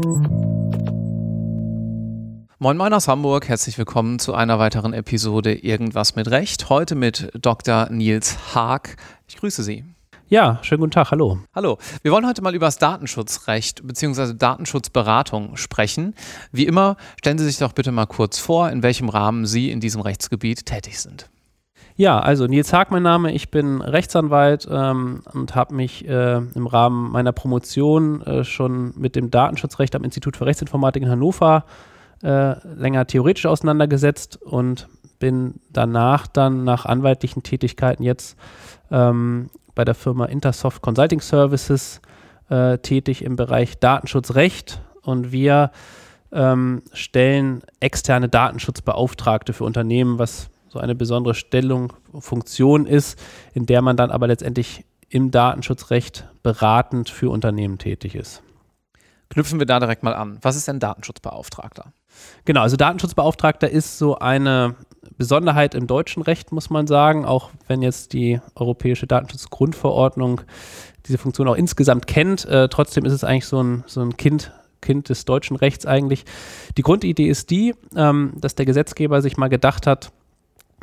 Moin Moin aus Hamburg, herzlich willkommen zu einer weiteren Episode Irgendwas mit Recht. Heute mit Dr. Nils Haag. Ich grüße Sie. Ja, schönen guten Tag, hallo. Hallo. Wir wollen heute mal über das Datenschutzrecht bzw. Datenschutzberatung sprechen. Wie immer, stellen Sie sich doch bitte mal kurz vor, in welchem Rahmen Sie in diesem Rechtsgebiet tätig sind. Ja, also Nils Haag mein Name, ich bin Rechtsanwalt ähm, und habe mich äh, im Rahmen meiner Promotion äh, schon mit dem Datenschutzrecht am Institut für Rechtsinformatik in Hannover äh, länger theoretisch auseinandergesetzt und bin danach dann nach anwaltlichen Tätigkeiten jetzt ähm, bei der Firma Intersoft Consulting Services äh, tätig im Bereich Datenschutzrecht. Und wir ähm, stellen externe Datenschutzbeauftragte für Unternehmen, was so eine besondere Stellung, Funktion ist, in der man dann aber letztendlich im Datenschutzrecht beratend für Unternehmen tätig ist. Knüpfen wir da direkt mal an. Was ist denn Datenschutzbeauftragter? Genau, also Datenschutzbeauftragter ist so eine Besonderheit im deutschen Recht, muss man sagen, auch wenn jetzt die Europäische Datenschutzgrundverordnung diese Funktion auch insgesamt kennt. Äh, trotzdem ist es eigentlich so ein, so ein Kind, Kind des deutschen Rechts eigentlich. Die Grundidee ist die, ähm, dass der Gesetzgeber sich mal gedacht hat,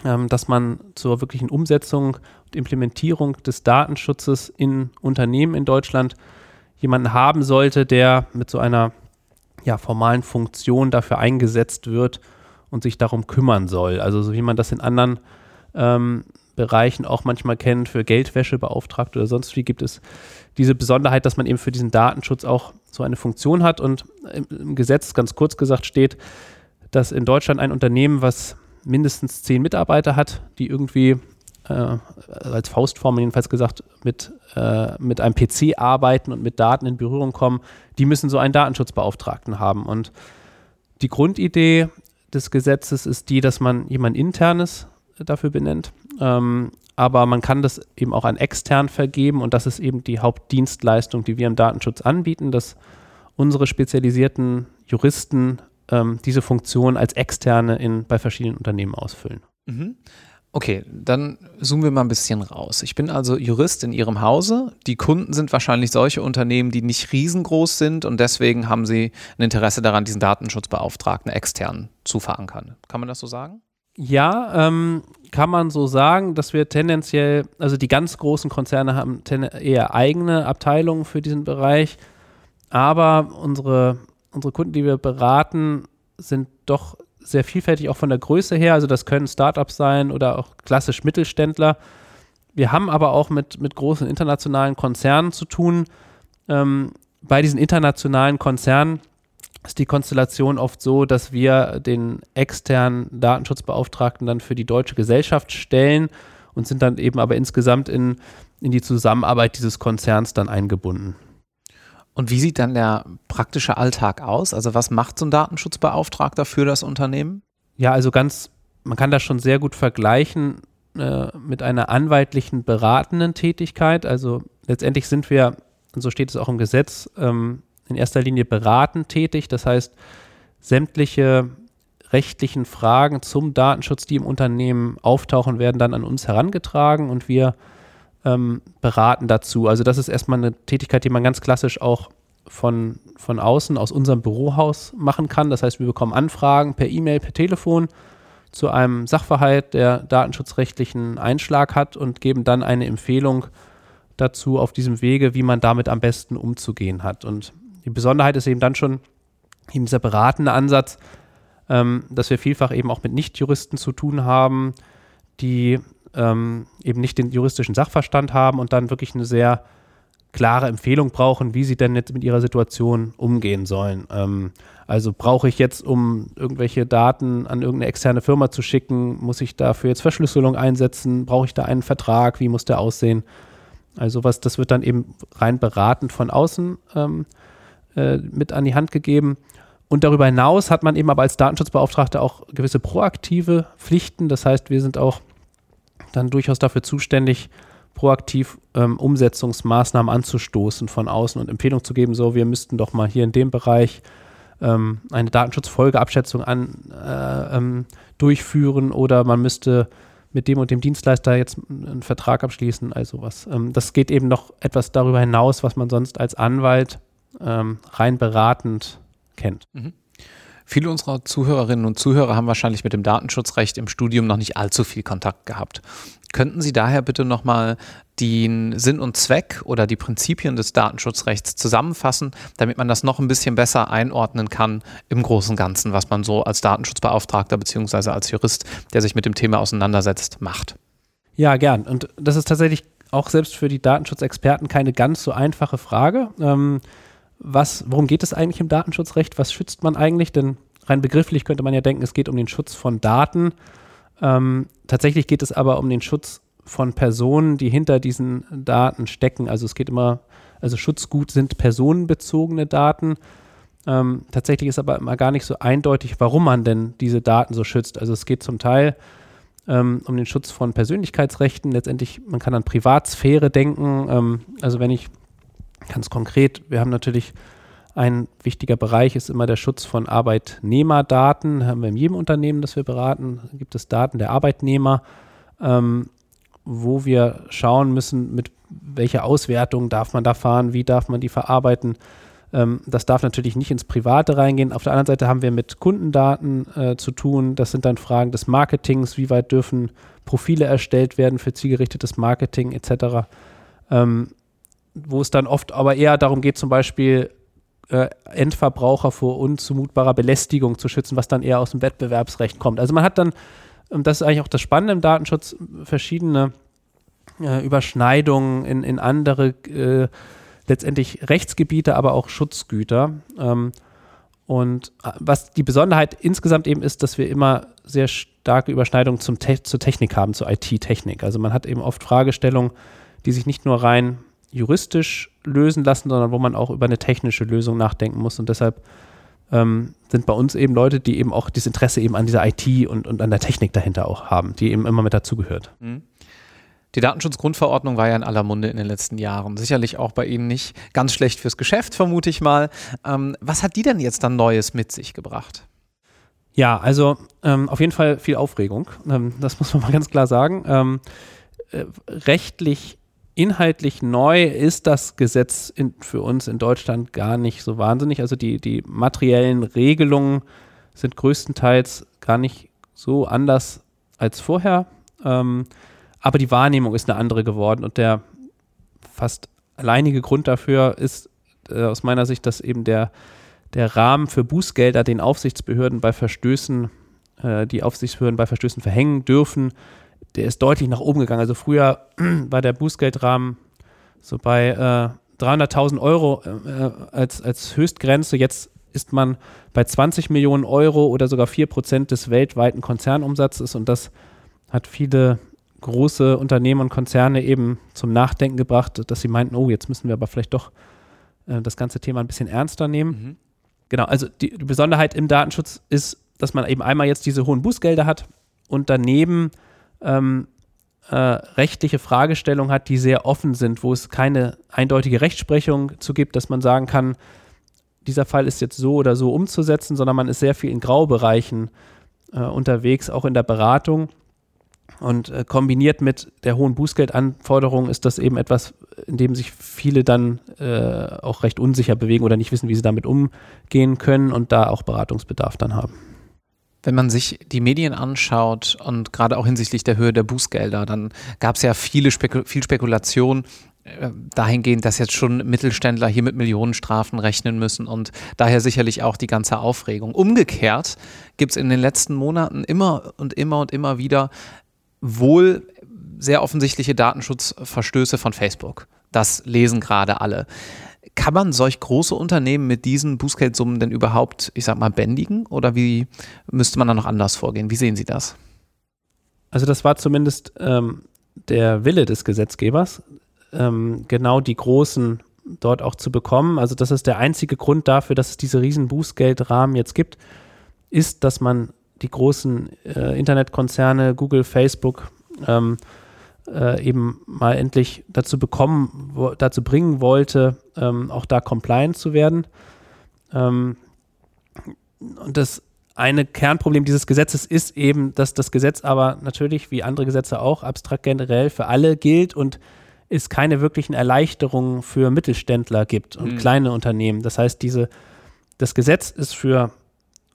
dass man zur wirklichen Umsetzung und Implementierung des Datenschutzes in Unternehmen in Deutschland jemanden haben sollte, der mit so einer ja, formalen Funktion dafür eingesetzt wird und sich darum kümmern soll. Also so wie man das in anderen ähm, Bereichen auch manchmal kennt, für Geldwäsche beauftragt oder sonst wie, gibt es diese Besonderheit, dass man eben für diesen Datenschutz auch so eine Funktion hat. Und im Gesetz, ganz kurz gesagt, steht, dass in Deutschland ein Unternehmen, was mindestens zehn Mitarbeiter hat, die irgendwie äh, als Faustformel jedenfalls gesagt, mit, äh, mit einem PC arbeiten und mit Daten in Berührung kommen, die müssen so einen Datenschutzbeauftragten haben. Und die Grundidee des Gesetzes ist die, dass man jemand internes dafür benennt. Ähm, aber man kann das eben auch an extern vergeben und das ist eben die Hauptdienstleistung, die wir im Datenschutz anbieten, dass unsere spezialisierten Juristen ähm, diese Funktion als externe in, bei verschiedenen Unternehmen ausfüllen. Mhm. Okay, dann zoomen wir mal ein bisschen raus. Ich bin also Jurist in Ihrem Hause. Die Kunden sind wahrscheinlich solche Unternehmen, die nicht riesengroß sind und deswegen haben Sie ein Interesse daran, diesen Datenschutzbeauftragten extern zu verankern. Kann man das so sagen? Ja, ähm, kann man so sagen, dass wir tendenziell, also die ganz großen Konzerne haben eher eigene Abteilungen für diesen Bereich, aber unsere, unsere Kunden, die wir beraten, sind doch sehr vielfältig auch von der Größe her. Also das können Startups sein oder auch klassisch Mittelständler. Wir haben aber auch mit, mit großen internationalen Konzernen zu tun. Ähm, bei diesen internationalen Konzernen ist die Konstellation oft so, dass wir den externen Datenschutzbeauftragten dann für die deutsche Gesellschaft stellen und sind dann eben aber insgesamt in, in die Zusammenarbeit dieses Konzerns dann eingebunden. Und wie sieht dann der praktische Alltag aus? Also was macht so ein Datenschutzbeauftragter für das Unternehmen? Ja, also ganz, man kann das schon sehr gut vergleichen äh, mit einer anwaltlichen beratenden Tätigkeit. Also letztendlich sind wir, und so steht es auch im Gesetz, ähm, in erster Linie beratend tätig. Das heißt, sämtliche rechtlichen Fragen zum Datenschutz, die im Unternehmen auftauchen, werden dann an uns herangetragen und wir ähm, beraten dazu. Also das ist erstmal eine Tätigkeit, die man ganz klassisch auch von, von außen, aus unserem Bürohaus machen kann. Das heißt, wir bekommen Anfragen per E-Mail, per Telefon zu einem Sachverhalt, der datenschutzrechtlichen Einschlag hat und geben dann eine Empfehlung dazu auf diesem Wege, wie man damit am besten umzugehen hat. Und die Besonderheit ist eben dann schon eben dieser beratende Ansatz, ähm, dass wir vielfach eben auch mit Nichtjuristen zu tun haben, die ähm, eben nicht den juristischen Sachverstand haben und dann wirklich eine sehr klare Empfehlung brauchen, wie sie denn jetzt mit ihrer Situation umgehen sollen. Ähm, also brauche ich jetzt, um irgendwelche Daten an irgendeine externe Firma zu schicken, muss ich dafür jetzt Verschlüsselung einsetzen? Brauche ich da einen Vertrag? Wie muss der aussehen? Also was, das wird dann eben rein beratend von außen ähm, äh, mit an die Hand gegeben. Und darüber hinaus hat man eben aber als Datenschutzbeauftragter auch gewisse proaktive Pflichten. Das heißt, wir sind auch dann durchaus dafür zuständig, proaktiv ähm, Umsetzungsmaßnahmen anzustoßen von außen und Empfehlungen zu geben, so wir müssten doch mal hier in dem Bereich ähm, eine Datenschutzfolgeabschätzung an, äh, ähm, durchführen oder man müsste mit dem und dem Dienstleister jetzt einen Vertrag abschließen, also was. Ähm, das geht eben noch etwas darüber hinaus, was man sonst als Anwalt ähm, rein beratend kennt. Mhm. Viele unserer Zuhörerinnen und Zuhörer haben wahrscheinlich mit dem Datenschutzrecht im Studium noch nicht allzu viel Kontakt gehabt. Könnten Sie daher bitte nochmal den Sinn und Zweck oder die Prinzipien des Datenschutzrechts zusammenfassen, damit man das noch ein bisschen besser einordnen kann im Großen und Ganzen, was man so als Datenschutzbeauftragter bzw. als Jurist, der sich mit dem Thema auseinandersetzt, macht? Ja, gern. Und das ist tatsächlich auch selbst für die Datenschutzexperten keine ganz so einfache Frage. Ähm, was, worum geht es eigentlich im Datenschutzrecht? Was schützt man eigentlich? Denn rein begrifflich könnte man ja denken, es geht um den Schutz von Daten. Ähm, tatsächlich geht es aber um den Schutz von Personen, die hinter diesen Daten stecken. Also es geht immer, also Schutzgut sind personenbezogene Daten. Ähm, tatsächlich ist aber immer gar nicht so eindeutig, warum man denn diese Daten so schützt. Also es geht zum Teil ähm, um den Schutz von Persönlichkeitsrechten. Letztendlich, man kann an Privatsphäre denken. Ähm, also wenn ich Ganz konkret, wir haben natürlich ein wichtiger Bereich ist immer der Schutz von Arbeitnehmerdaten. Haben wir in jedem Unternehmen, das wir beraten, gibt es Daten der Arbeitnehmer, ähm, wo wir schauen müssen, mit welcher Auswertung darf man da fahren, wie darf man die verarbeiten. Ähm, das darf natürlich nicht ins Private reingehen. Auf der anderen Seite haben wir mit Kundendaten äh, zu tun. Das sind dann Fragen des Marketings, wie weit dürfen Profile erstellt werden für zielgerichtetes Marketing etc. Ähm, wo es dann oft aber eher darum geht, zum Beispiel äh, Endverbraucher vor unzumutbarer Belästigung zu schützen, was dann eher aus dem Wettbewerbsrecht kommt. Also man hat dann, und das ist eigentlich auch das Spannende im Datenschutz, verschiedene äh, Überschneidungen in, in andere äh, letztendlich Rechtsgebiete, aber auch Schutzgüter. Ähm, und äh, was die Besonderheit insgesamt eben ist, dass wir immer sehr starke Überschneidungen zum Te zur Technik haben, zur IT-Technik. Also man hat eben oft Fragestellungen, die sich nicht nur rein juristisch lösen lassen, sondern wo man auch über eine technische Lösung nachdenken muss. Und deshalb ähm, sind bei uns eben Leute, die eben auch das Interesse eben an dieser IT und, und an der Technik dahinter auch haben, die eben immer mit dazugehört. Mhm. Die Datenschutzgrundverordnung war ja in aller Munde in den letzten Jahren. Sicherlich auch bei Ihnen nicht ganz schlecht fürs Geschäft, vermute ich mal. Ähm, was hat die denn jetzt dann Neues mit sich gebracht? Ja, also ähm, auf jeden Fall viel Aufregung. Ähm, das muss man mal ganz klar sagen. Ähm, äh, rechtlich inhaltlich neu ist das Gesetz in, für uns in Deutschland gar nicht so wahnsinnig. Also die, die materiellen Regelungen sind größtenteils gar nicht so anders als vorher. Ähm, aber die Wahrnehmung ist eine andere geworden und der fast alleinige Grund dafür ist äh, aus meiner Sicht, dass eben der, der Rahmen für Bußgelder den Aufsichtsbehörden bei Verstößen, äh, die Aufsichtsbehörden bei Verstößen verhängen dürfen, der ist deutlich nach oben gegangen. Also früher war der Bußgeldrahmen so bei äh, 300.000 Euro äh, als, als Höchstgrenze. Jetzt ist man bei 20 Millionen Euro oder sogar 4 Prozent des weltweiten Konzernumsatzes und das hat viele große Unternehmen und Konzerne eben zum Nachdenken gebracht, dass sie meinten, oh, jetzt müssen wir aber vielleicht doch äh, das ganze Thema ein bisschen ernster nehmen. Mhm. Genau, also die, die Besonderheit im Datenschutz ist, dass man eben einmal jetzt diese hohen Bußgelder hat und daneben ähm, äh, rechtliche Fragestellungen hat, die sehr offen sind, wo es keine eindeutige Rechtsprechung zu gibt, dass man sagen kann, dieser Fall ist jetzt so oder so umzusetzen, sondern man ist sehr viel in Graubereichen äh, unterwegs, auch in der Beratung. Und äh, kombiniert mit der hohen Bußgeldanforderung ist das eben etwas, in dem sich viele dann äh, auch recht unsicher bewegen oder nicht wissen, wie sie damit umgehen können und da auch Beratungsbedarf dann haben. Wenn man sich die Medien anschaut und gerade auch hinsichtlich der Höhe der Bußgelder, dann gab es ja viele Spekul viel Spekulation äh, dahingehend, dass jetzt schon Mittelständler hier mit Millionenstrafen rechnen müssen und daher sicherlich auch die ganze Aufregung. Umgekehrt gibt es in den letzten Monaten immer und immer und immer wieder wohl sehr offensichtliche Datenschutzverstöße von Facebook. Das lesen gerade alle. Kann man solch große Unternehmen mit diesen Bußgeldsummen denn überhaupt, ich sag mal, bändigen? Oder wie müsste man da noch anders vorgehen? Wie sehen Sie das? Also das war zumindest ähm, der Wille des Gesetzgebers, ähm, genau die großen dort auch zu bekommen. Also das ist der einzige Grund dafür, dass es diese riesen Bußgeldrahmen jetzt gibt, ist, dass man die großen äh, Internetkonzerne, Google, Facebook, ähm, äh, eben mal endlich dazu bekommen, wo, dazu bringen wollte, ähm, auch da compliant zu werden. Ähm, und das eine Kernproblem dieses Gesetzes ist eben, dass das Gesetz aber natürlich, wie andere Gesetze auch, abstrakt generell für alle gilt und es keine wirklichen Erleichterungen für Mittelständler gibt und mhm. kleine Unternehmen. Das heißt, diese das Gesetz ist für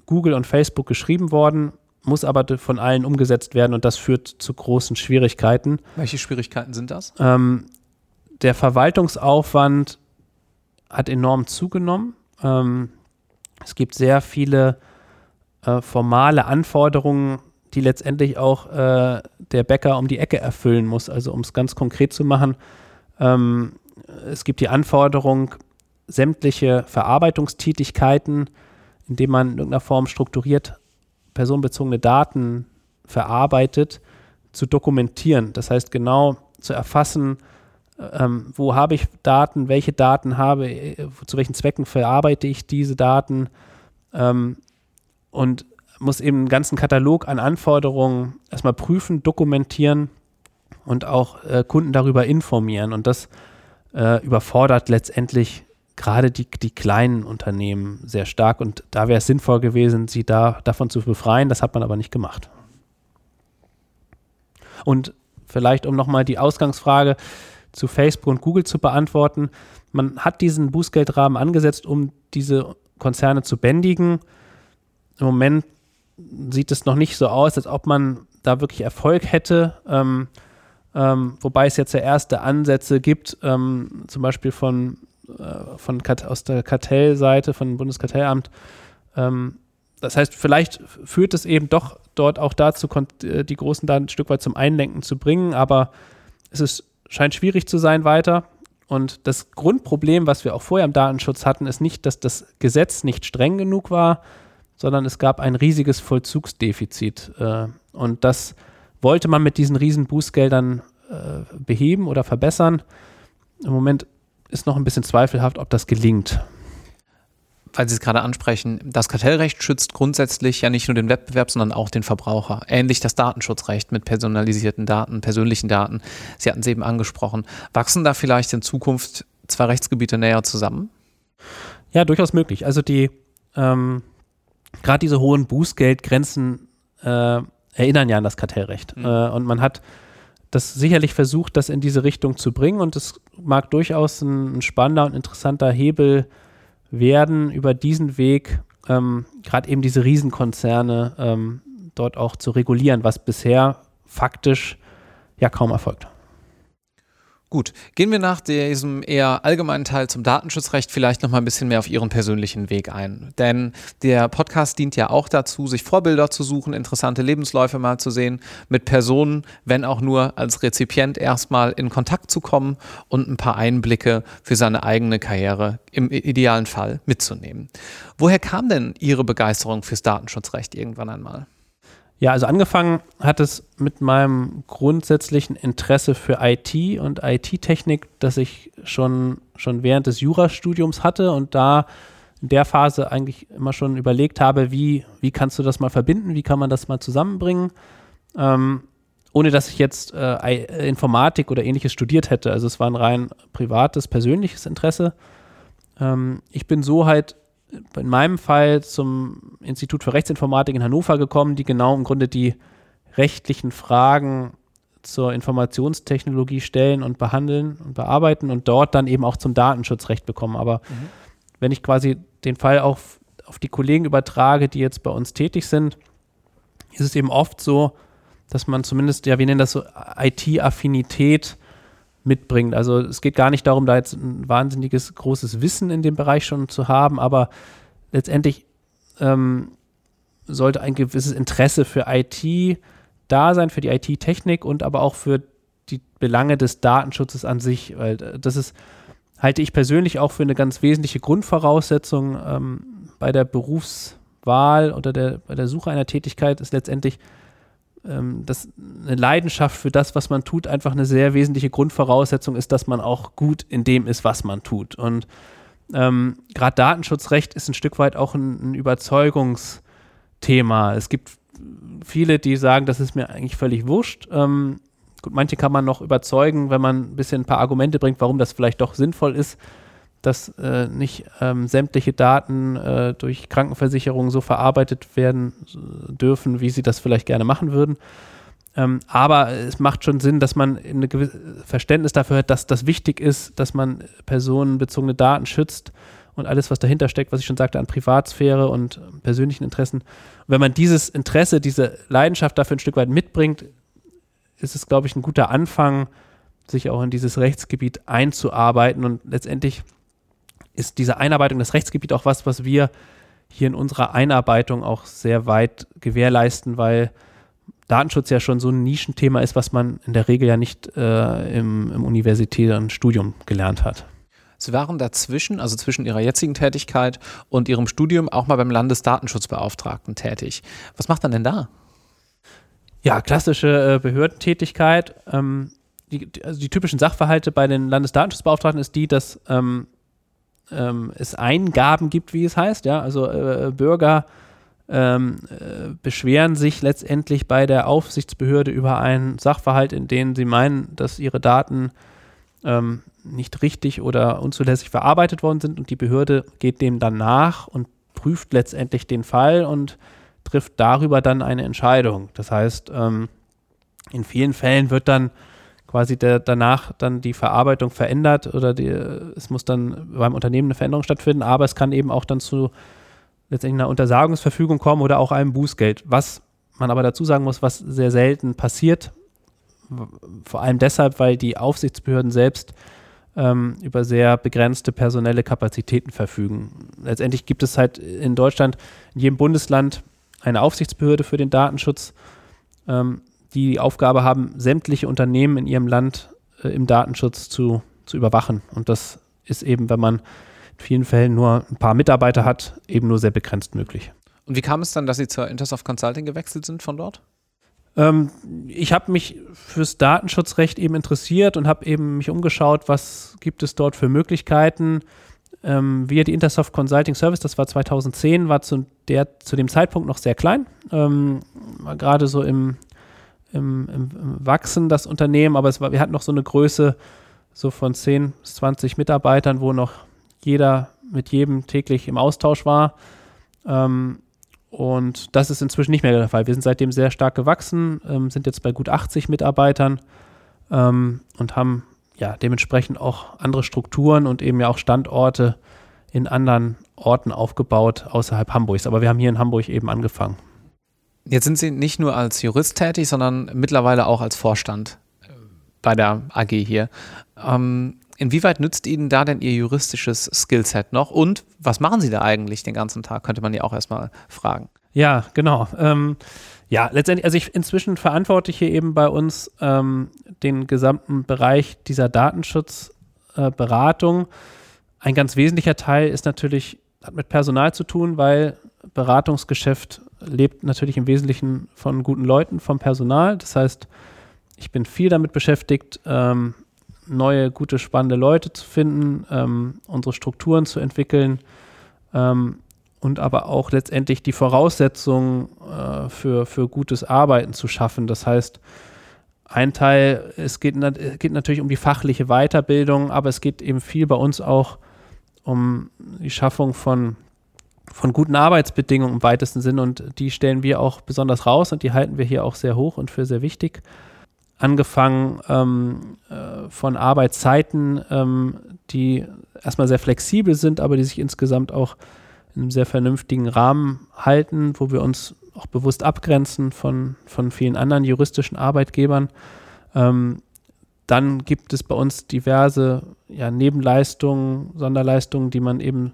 Google und Facebook geschrieben worden, muss aber von allen umgesetzt werden und das führt zu großen Schwierigkeiten. Welche Schwierigkeiten sind das? Ähm, der Verwaltungsaufwand hat enorm zugenommen. Ähm, es gibt sehr viele äh, formale Anforderungen, die letztendlich auch äh, der Bäcker um die Ecke erfüllen muss. Also um es ganz konkret zu machen, ähm, es gibt die Anforderung, sämtliche Verarbeitungstätigkeiten, indem man in irgendeiner Form strukturiert personenbezogene Daten verarbeitet, zu dokumentieren. Das heißt genau zu erfassen, ähm, wo habe ich Daten, welche Daten habe, äh, zu welchen Zwecken verarbeite ich diese Daten ähm, und muss eben einen ganzen Katalog an Anforderungen erstmal prüfen, dokumentieren und auch äh, Kunden darüber informieren. Und das äh, überfordert letztendlich gerade die, die kleinen Unternehmen sehr stark. Und da wäre es sinnvoll gewesen, sie da, davon zu befreien. Das hat man aber nicht gemacht. Und vielleicht, um nochmal die Ausgangsfrage zu Facebook und Google zu beantworten. Man hat diesen Bußgeldrahmen angesetzt, um diese Konzerne zu bändigen. Im Moment sieht es noch nicht so aus, als ob man da wirklich Erfolg hätte. Ähm, ähm, wobei es jetzt ja erste Ansätze gibt, ähm, zum Beispiel von, von aus der Kartellseite, von Bundeskartellamt. Ähm, das heißt, vielleicht führt es eben doch dort auch dazu, äh, die großen Daten ein Stück weit zum Einlenken zu bringen, aber es ist scheint schwierig zu sein weiter. Und das Grundproblem, was wir auch vorher im Datenschutz hatten, ist nicht, dass das Gesetz nicht streng genug war, sondern es gab ein riesiges Vollzugsdefizit. Äh, und das wollte man mit diesen riesen Bußgeldern äh, beheben oder verbessern. Im Moment ist noch ein bisschen zweifelhaft, ob das gelingt weil Sie es gerade ansprechen, das Kartellrecht schützt grundsätzlich ja nicht nur den Wettbewerb, sondern auch den Verbraucher. Ähnlich das Datenschutzrecht mit personalisierten Daten, persönlichen Daten. Sie hatten es eben angesprochen. Wachsen da vielleicht in Zukunft zwei Rechtsgebiete näher zusammen? Ja, durchaus möglich. Also die ähm, gerade diese hohen Bußgeldgrenzen äh, erinnern ja an das Kartellrecht. Mhm. Äh, und man hat das sicherlich versucht, das in diese Richtung zu bringen. Und es mag durchaus ein, ein spannender und interessanter Hebel werden über diesen Weg ähm, gerade eben diese Riesenkonzerne ähm, dort auch zu regulieren, was bisher faktisch ja kaum erfolgt. Gut, gehen wir nach diesem eher allgemeinen Teil zum Datenschutzrecht vielleicht noch mal ein bisschen mehr auf Ihren persönlichen Weg ein. Denn der Podcast dient ja auch dazu, sich Vorbilder zu suchen, interessante Lebensläufe mal zu sehen, mit Personen, wenn auch nur als Rezipient erstmal in Kontakt zu kommen und ein paar Einblicke für seine eigene Karriere im idealen Fall mitzunehmen. Woher kam denn Ihre Begeisterung fürs Datenschutzrecht irgendwann einmal? Ja, also angefangen hat es mit meinem grundsätzlichen Interesse für IT und IT-Technik, das ich schon, schon während des Jurastudiums hatte und da in der Phase eigentlich immer schon überlegt habe, wie, wie kannst du das mal verbinden, wie kann man das mal zusammenbringen, ähm, ohne dass ich jetzt äh, Informatik oder ähnliches studiert hätte. Also es war ein rein privates, persönliches Interesse. Ähm, ich bin so halt in meinem Fall zum Institut für Rechtsinformatik in Hannover gekommen, die genau im Grunde die rechtlichen Fragen zur Informationstechnologie stellen und behandeln und bearbeiten und dort dann eben auch zum Datenschutzrecht bekommen. Aber mhm. wenn ich quasi den Fall auch auf die Kollegen übertrage, die jetzt bei uns tätig sind, ist es eben oft so, dass man zumindest, ja, wir nennen das so IT-Affinität mitbringt. Also es geht gar nicht darum, da jetzt ein wahnsinniges großes Wissen in dem Bereich schon zu haben, aber letztendlich ähm, sollte ein gewisses Interesse für IT da sein, für die IT-Technik und aber auch für die Belange des Datenschutzes an sich, weil das ist, halte ich persönlich auch für eine ganz wesentliche Grundvoraussetzung ähm, bei der Berufswahl oder der, bei der Suche einer Tätigkeit ist letztendlich ähm, dass eine Leidenschaft für das, was man tut, einfach eine sehr wesentliche Grundvoraussetzung ist, dass man auch gut in dem ist, was man tut. Und ähm, gerade Datenschutzrecht ist ein Stück weit auch ein, ein Überzeugungsthema. Es gibt viele, die sagen, das ist mir eigentlich völlig wurscht. Ähm, gut, manche kann man noch überzeugen, wenn man ein bisschen ein paar Argumente bringt, warum das vielleicht doch sinnvoll ist dass äh, nicht ähm, sämtliche Daten äh, durch Krankenversicherungen so verarbeitet werden äh, dürfen, wie sie das vielleicht gerne machen würden. Ähm, aber es macht schon Sinn, dass man ein gewisses Verständnis dafür hat, dass das wichtig ist, dass man personenbezogene Daten schützt und alles, was dahinter steckt, was ich schon sagte, an Privatsphäre und persönlichen Interessen. Und wenn man dieses Interesse, diese Leidenschaft dafür ein Stück weit mitbringt, ist es, glaube ich, ein guter Anfang, sich auch in dieses Rechtsgebiet einzuarbeiten. Und letztendlich ist diese Einarbeitung, das Rechtsgebiet auch was, was wir hier in unserer Einarbeitung auch sehr weit gewährleisten, weil Datenschutz ja schon so ein Nischenthema ist, was man in der Regel ja nicht äh, im, im universitären Studium gelernt hat. Sie waren dazwischen, also zwischen Ihrer jetzigen Tätigkeit und Ihrem Studium, auch mal beim Landesdatenschutzbeauftragten tätig. Was macht man denn da? Ja, klassische äh, Behördentätigkeit. Ähm, die, also die typischen Sachverhalte bei den Landesdatenschutzbeauftragten ist die, dass ähm, ähm, es Eingaben gibt, wie es heißt. Ja, also äh, Bürger ähm, äh, beschweren sich letztendlich bei der Aufsichtsbehörde über einen Sachverhalt, in dem sie meinen, dass ihre Daten ähm, nicht richtig oder unzulässig verarbeitet worden sind und die Behörde geht dem dann nach und prüft letztendlich den Fall und trifft darüber dann eine Entscheidung. Das heißt, ähm, in vielen Fällen wird dann quasi der, danach dann die Verarbeitung verändert oder die, es muss dann beim Unternehmen eine Veränderung stattfinden, aber es kann eben auch dann zu letztendlich einer Untersagungsverfügung kommen oder auch einem Bußgeld. Was man aber dazu sagen muss, was sehr selten passiert, vor allem deshalb, weil die Aufsichtsbehörden selbst ähm, über sehr begrenzte personelle Kapazitäten verfügen. Letztendlich gibt es halt in Deutschland, in jedem Bundesland eine Aufsichtsbehörde für den Datenschutz, ähm, die die Aufgabe haben, sämtliche Unternehmen in ihrem Land äh, im Datenschutz zu, zu überwachen. Und das ist eben, wenn man in vielen Fällen nur ein paar Mitarbeiter hat, eben nur sehr begrenzt möglich. Und wie kam es dann, dass Sie zur Intersoft Consulting gewechselt sind von dort? Ähm, ich habe mich fürs Datenschutzrecht eben interessiert und habe eben mich umgeschaut, was gibt es dort für Möglichkeiten. Ähm, wir, die Intersoft Consulting Service, das war 2010, war zu, der, zu dem Zeitpunkt noch sehr klein. Ähm, gerade so im, im, im, im, Wachsen, das Unternehmen, aber es war, wir hatten noch so eine Größe so von 10 bis 20 Mitarbeitern, wo noch jeder mit jedem täglich im Austausch war. Ähm, und das ist inzwischen nicht mehr der Fall. Wir sind seitdem sehr stark gewachsen, ähm, sind jetzt bei gut 80 Mitarbeitern ähm, und haben ja dementsprechend auch andere Strukturen und eben ja auch Standorte in anderen Orten aufgebaut außerhalb Hamburgs. Aber wir haben hier in Hamburg eben angefangen. Jetzt sind Sie nicht nur als Jurist tätig, sondern mittlerweile auch als Vorstand bei der AG hier. Ähm, Inwieweit nützt Ihnen da denn Ihr juristisches Skillset noch? Und was machen Sie da eigentlich den ganzen Tag? Könnte man ja auch erstmal fragen. Ja, genau. Ähm, ja, letztendlich, also ich inzwischen verantworte ich hier eben bei uns ähm, den gesamten Bereich dieser Datenschutzberatung. Äh, Ein ganz wesentlicher Teil ist natürlich, hat mit Personal zu tun, weil Beratungsgeschäft lebt natürlich im Wesentlichen von guten Leuten, vom Personal. Das heißt, ich bin viel damit beschäftigt, ähm, neue, gute, spannende Leute zu finden, ähm, unsere Strukturen zu entwickeln ähm, und aber auch letztendlich die Voraussetzungen äh, für, für gutes Arbeiten zu schaffen. Das heißt, ein Teil, es geht, geht natürlich um die fachliche Weiterbildung, aber es geht eben viel bei uns auch um die Schaffung von, von guten Arbeitsbedingungen im weitesten Sinn und die stellen wir auch besonders raus und die halten wir hier auch sehr hoch und für sehr wichtig angefangen ähm, äh, von Arbeitszeiten, ähm, die erstmal sehr flexibel sind, aber die sich insgesamt auch in einem sehr vernünftigen Rahmen halten, wo wir uns auch bewusst abgrenzen von, von vielen anderen juristischen Arbeitgebern. Ähm, dann gibt es bei uns diverse ja, Nebenleistungen, Sonderleistungen, die man eben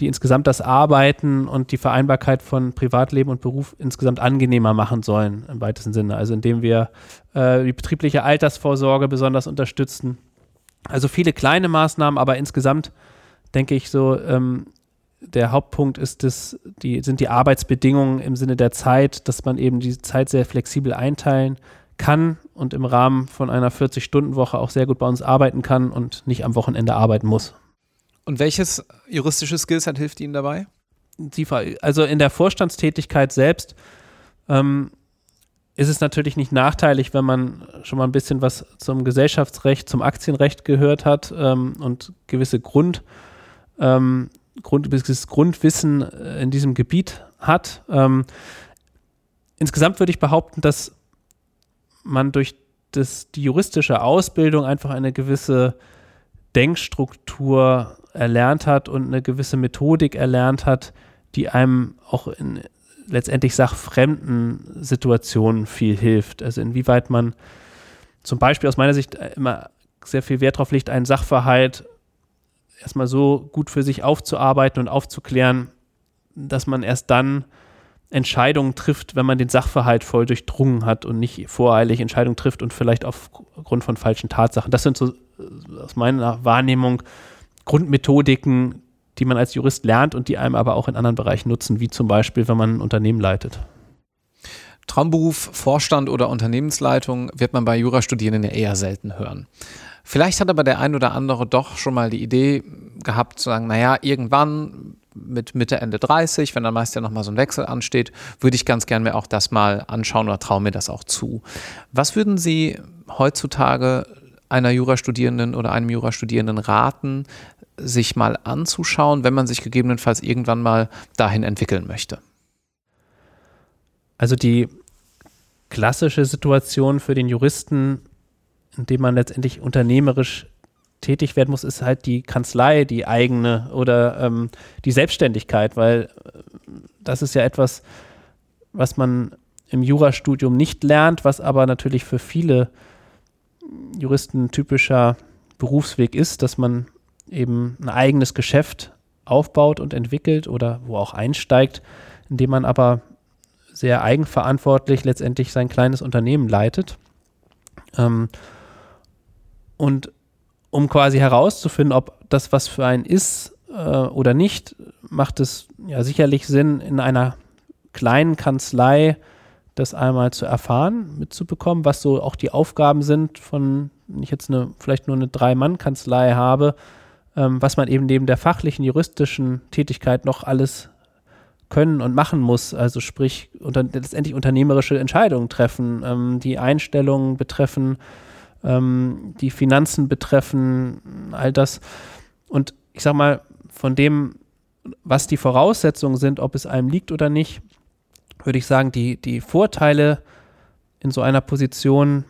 die insgesamt das Arbeiten und die Vereinbarkeit von Privatleben und Beruf insgesamt angenehmer machen sollen, im weitesten Sinne. Also indem wir äh, die betriebliche Altersvorsorge besonders unterstützen. Also viele kleine Maßnahmen, aber insgesamt denke ich so, ähm, der Hauptpunkt ist das, die, sind die Arbeitsbedingungen im Sinne der Zeit, dass man eben die Zeit sehr flexibel einteilen kann und im Rahmen von einer 40-Stunden-Woche auch sehr gut bei uns arbeiten kann und nicht am Wochenende arbeiten muss. Und welches juristische Skillset hilft Ihnen dabei? Also in der Vorstandstätigkeit selbst ähm, ist es natürlich nicht nachteilig, wenn man schon mal ein bisschen was zum Gesellschaftsrecht, zum Aktienrecht gehört hat ähm, und gewisse Grund, ähm, Grund, Grundwissen äh, in diesem Gebiet hat. Ähm, insgesamt würde ich behaupten, dass man durch das, die juristische Ausbildung einfach eine gewisse Denkstruktur erlernt hat und eine gewisse Methodik erlernt hat, die einem auch in letztendlich sachfremden Situationen viel hilft. Also inwieweit man zum Beispiel aus meiner Sicht immer sehr viel Wert darauf legt, einen Sachverhalt erstmal so gut für sich aufzuarbeiten und aufzuklären, dass man erst dann Entscheidungen trifft, wenn man den Sachverhalt voll durchdrungen hat und nicht voreilig Entscheidungen trifft und vielleicht aufgrund von falschen Tatsachen. Das sind so äh, aus meiner Wahrnehmung Grundmethodiken, die man als Jurist lernt und die einem aber auch in anderen Bereichen nutzen, wie zum Beispiel, wenn man ein Unternehmen leitet. Traumberuf, Vorstand oder Unternehmensleitung wird man bei Jurastudierenden ja eher selten hören. Vielleicht hat aber der ein oder andere doch schon mal die Idee gehabt zu sagen, naja, irgendwann mit Mitte, Ende 30, wenn dann meist ja nochmal so ein Wechsel ansteht, würde ich ganz gern mir auch das mal anschauen oder traue mir das auch zu. Was würden Sie heutzutage einer Jurastudierenden oder einem Jurastudierenden raten, sich mal anzuschauen, wenn man sich gegebenenfalls irgendwann mal dahin entwickeln möchte? Also die klassische Situation für den Juristen, in dem man letztendlich unternehmerisch tätig werden muss, ist halt die Kanzlei, die eigene oder ähm, die Selbstständigkeit, weil äh, das ist ja etwas, was man im Jurastudium nicht lernt, was aber natürlich für viele Juristen typischer Berufsweg ist, dass man eben ein eigenes Geschäft aufbaut und entwickelt oder wo auch einsteigt, indem man aber sehr eigenverantwortlich letztendlich sein kleines Unternehmen leitet. Ähm, und um quasi herauszufinden, ob das was für einen ist äh, oder nicht, macht es ja sicherlich Sinn, in einer kleinen Kanzlei das einmal zu erfahren, mitzubekommen, was so auch die Aufgaben sind von, wenn ich jetzt eine, vielleicht nur eine Drei-Mann-Kanzlei habe, ähm, was man eben neben der fachlichen, juristischen Tätigkeit noch alles können und machen muss. Also sprich, unter, letztendlich unternehmerische Entscheidungen treffen, ähm, die Einstellungen betreffen, ähm, die Finanzen betreffen, all das. Und ich sag mal, von dem, was die Voraussetzungen sind, ob es einem liegt oder nicht, würde ich sagen, die, die Vorteile in so einer Position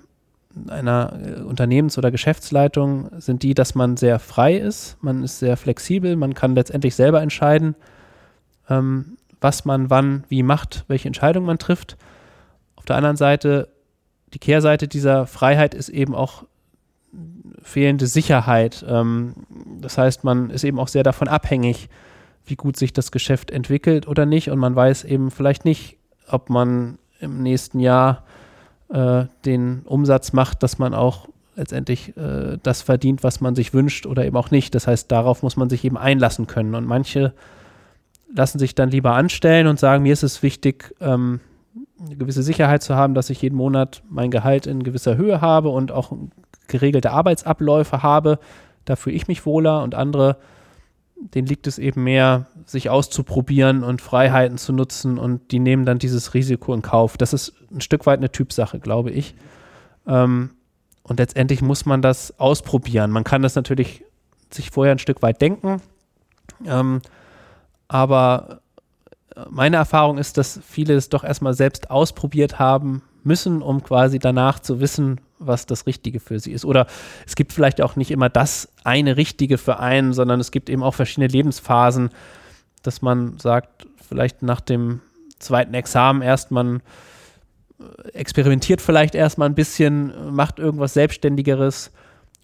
einer äh, Unternehmens- oder Geschäftsleitung sind die, dass man sehr frei ist, man ist sehr flexibel, man kann letztendlich selber entscheiden, ähm, was man wann wie macht, welche Entscheidung man trifft. Auf der anderen Seite, die Kehrseite dieser Freiheit ist eben auch fehlende Sicherheit. Ähm, das heißt, man ist eben auch sehr davon abhängig, wie gut sich das Geschäft entwickelt oder nicht. Und man weiß eben vielleicht nicht, ob man im nächsten Jahr äh, den Umsatz macht, dass man auch letztendlich äh, das verdient, was man sich wünscht oder eben auch nicht. Das heißt, darauf muss man sich eben einlassen können. Und manche lassen sich dann lieber anstellen und sagen, mir ist es wichtig, ähm, eine gewisse Sicherheit zu haben, dass ich jeden Monat mein Gehalt in gewisser Höhe habe und auch geregelte Arbeitsabläufe habe. Da fühle ich mich wohler und andere denen liegt es eben mehr, sich auszuprobieren und Freiheiten zu nutzen und die nehmen dann dieses Risiko in Kauf. Das ist ein Stück weit eine Typsache, glaube ich. Ähm, und letztendlich muss man das ausprobieren. Man kann das natürlich sich vorher ein Stück weit denken, ähm, aber meine Erfahrung ist, dass viele es doch erstmal selbst ausprobiert haben müssen, um quasi danach zu wissen, was das Richtige für sie ist. Oder es gibt vielleicht auch nicht immer das eine Richtige für einen, sondern es gibt eben auch verschiedene Lebensphasen, dass man sagt, vielleicht nach dem zweiten Examen erst man äh, experimentiert vielleicht erstmal ein bisschen, macht irgendwas Selbstständigeres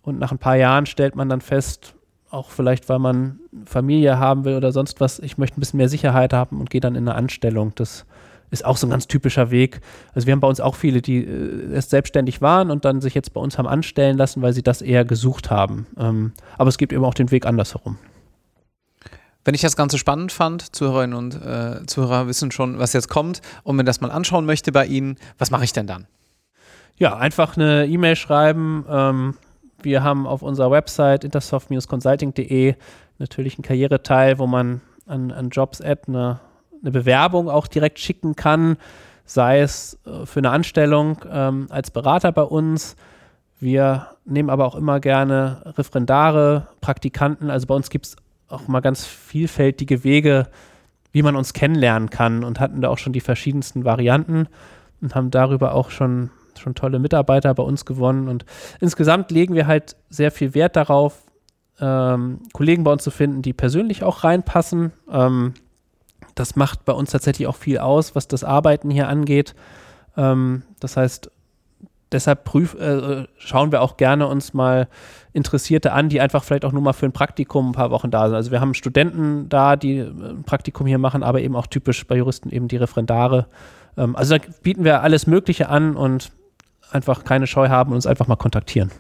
und nach ein paar Jahren stellt man dann fest, auch vielleicht, weil man Familie haben will oder sonst was, ich möchte ein bisschen mehr Sicherheit haben und gehe dann in eine Anstellung. Das ist auch so ein ganz typischer Weg. Also wir haben bei uns auch viele, die äh, erst selbstständig waren und dann sich jetzt bei uns haben anstellen lassen, weil sie das eher gesucht haben. Ähm, aber es gibt eben auch den Weg andersherum. Wenn ich das Ganze spannend fand, Zuhörerinnen und äh, Zuhörer wissen schon, was jetzt kommt und mir das mal anschauen möchte bei Ihnen, was mache ich denn dann? Ja, einfach eine E-Mail schreiben. Ähm, wir haben auf unserer Website intersoft-consulting.de natürlich einen Karriereteil, wo man an, an Jobs-Ad eine eine Bewerbung auch direkt schicken kann, sei es äh, für eine Anstellung ähm, als Berater bei uns. Wir nehmen aber auch immer gerne Referendare, Praktikanten. Also bei uns gibt es auch mal ganz vielfältige Wege, wie man uns kennenlernen kann und hatten da auch schon die verschiedensten Varianten und haben darüber auch schon, schon tolle Mitarbeiter bei uns gewonnen. Und insgesamt legen wir halt sehr viel Wert darauf, ähm, Kollegen bei uns zu finden, die persönlich auch reinpassen. Ähm, das macht bei uns tatsächlich auch viel aus, was das Arbeiten hier angeht. Ähm, das heißt, deshalb prüf, äh, schauen wir auch gerne uns mal Interessierte an, die einfach vielleicht auch nur mal für ein Praktikum ein paar Wochen da sind. Also wir haben Studenten da, die äh, ein Praktikum hier machen, aber eben auch typisch bei Juristen eben die Referendare. Ähm, also da bieten wir alles Mögliche an und einfach keine Scheu haben und uns einfach mal kontaktieren.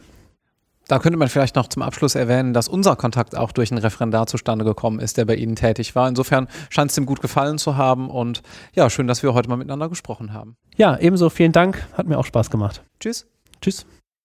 Da könnte man vielleicht noch zum Abschluss erwähnen, dass unser Kontakt auch durch einen Referendar zustande gekommen ist, der bei Ihnen tätig war. Insofern scheint es ihm gut gefallen zu haben und ja, schön, dass wir heute mal miteinander gesprochen haben. Ja, ebenso vielen Dank. Hat mir auch Spaß gemacht. Tschüss. Tschüss.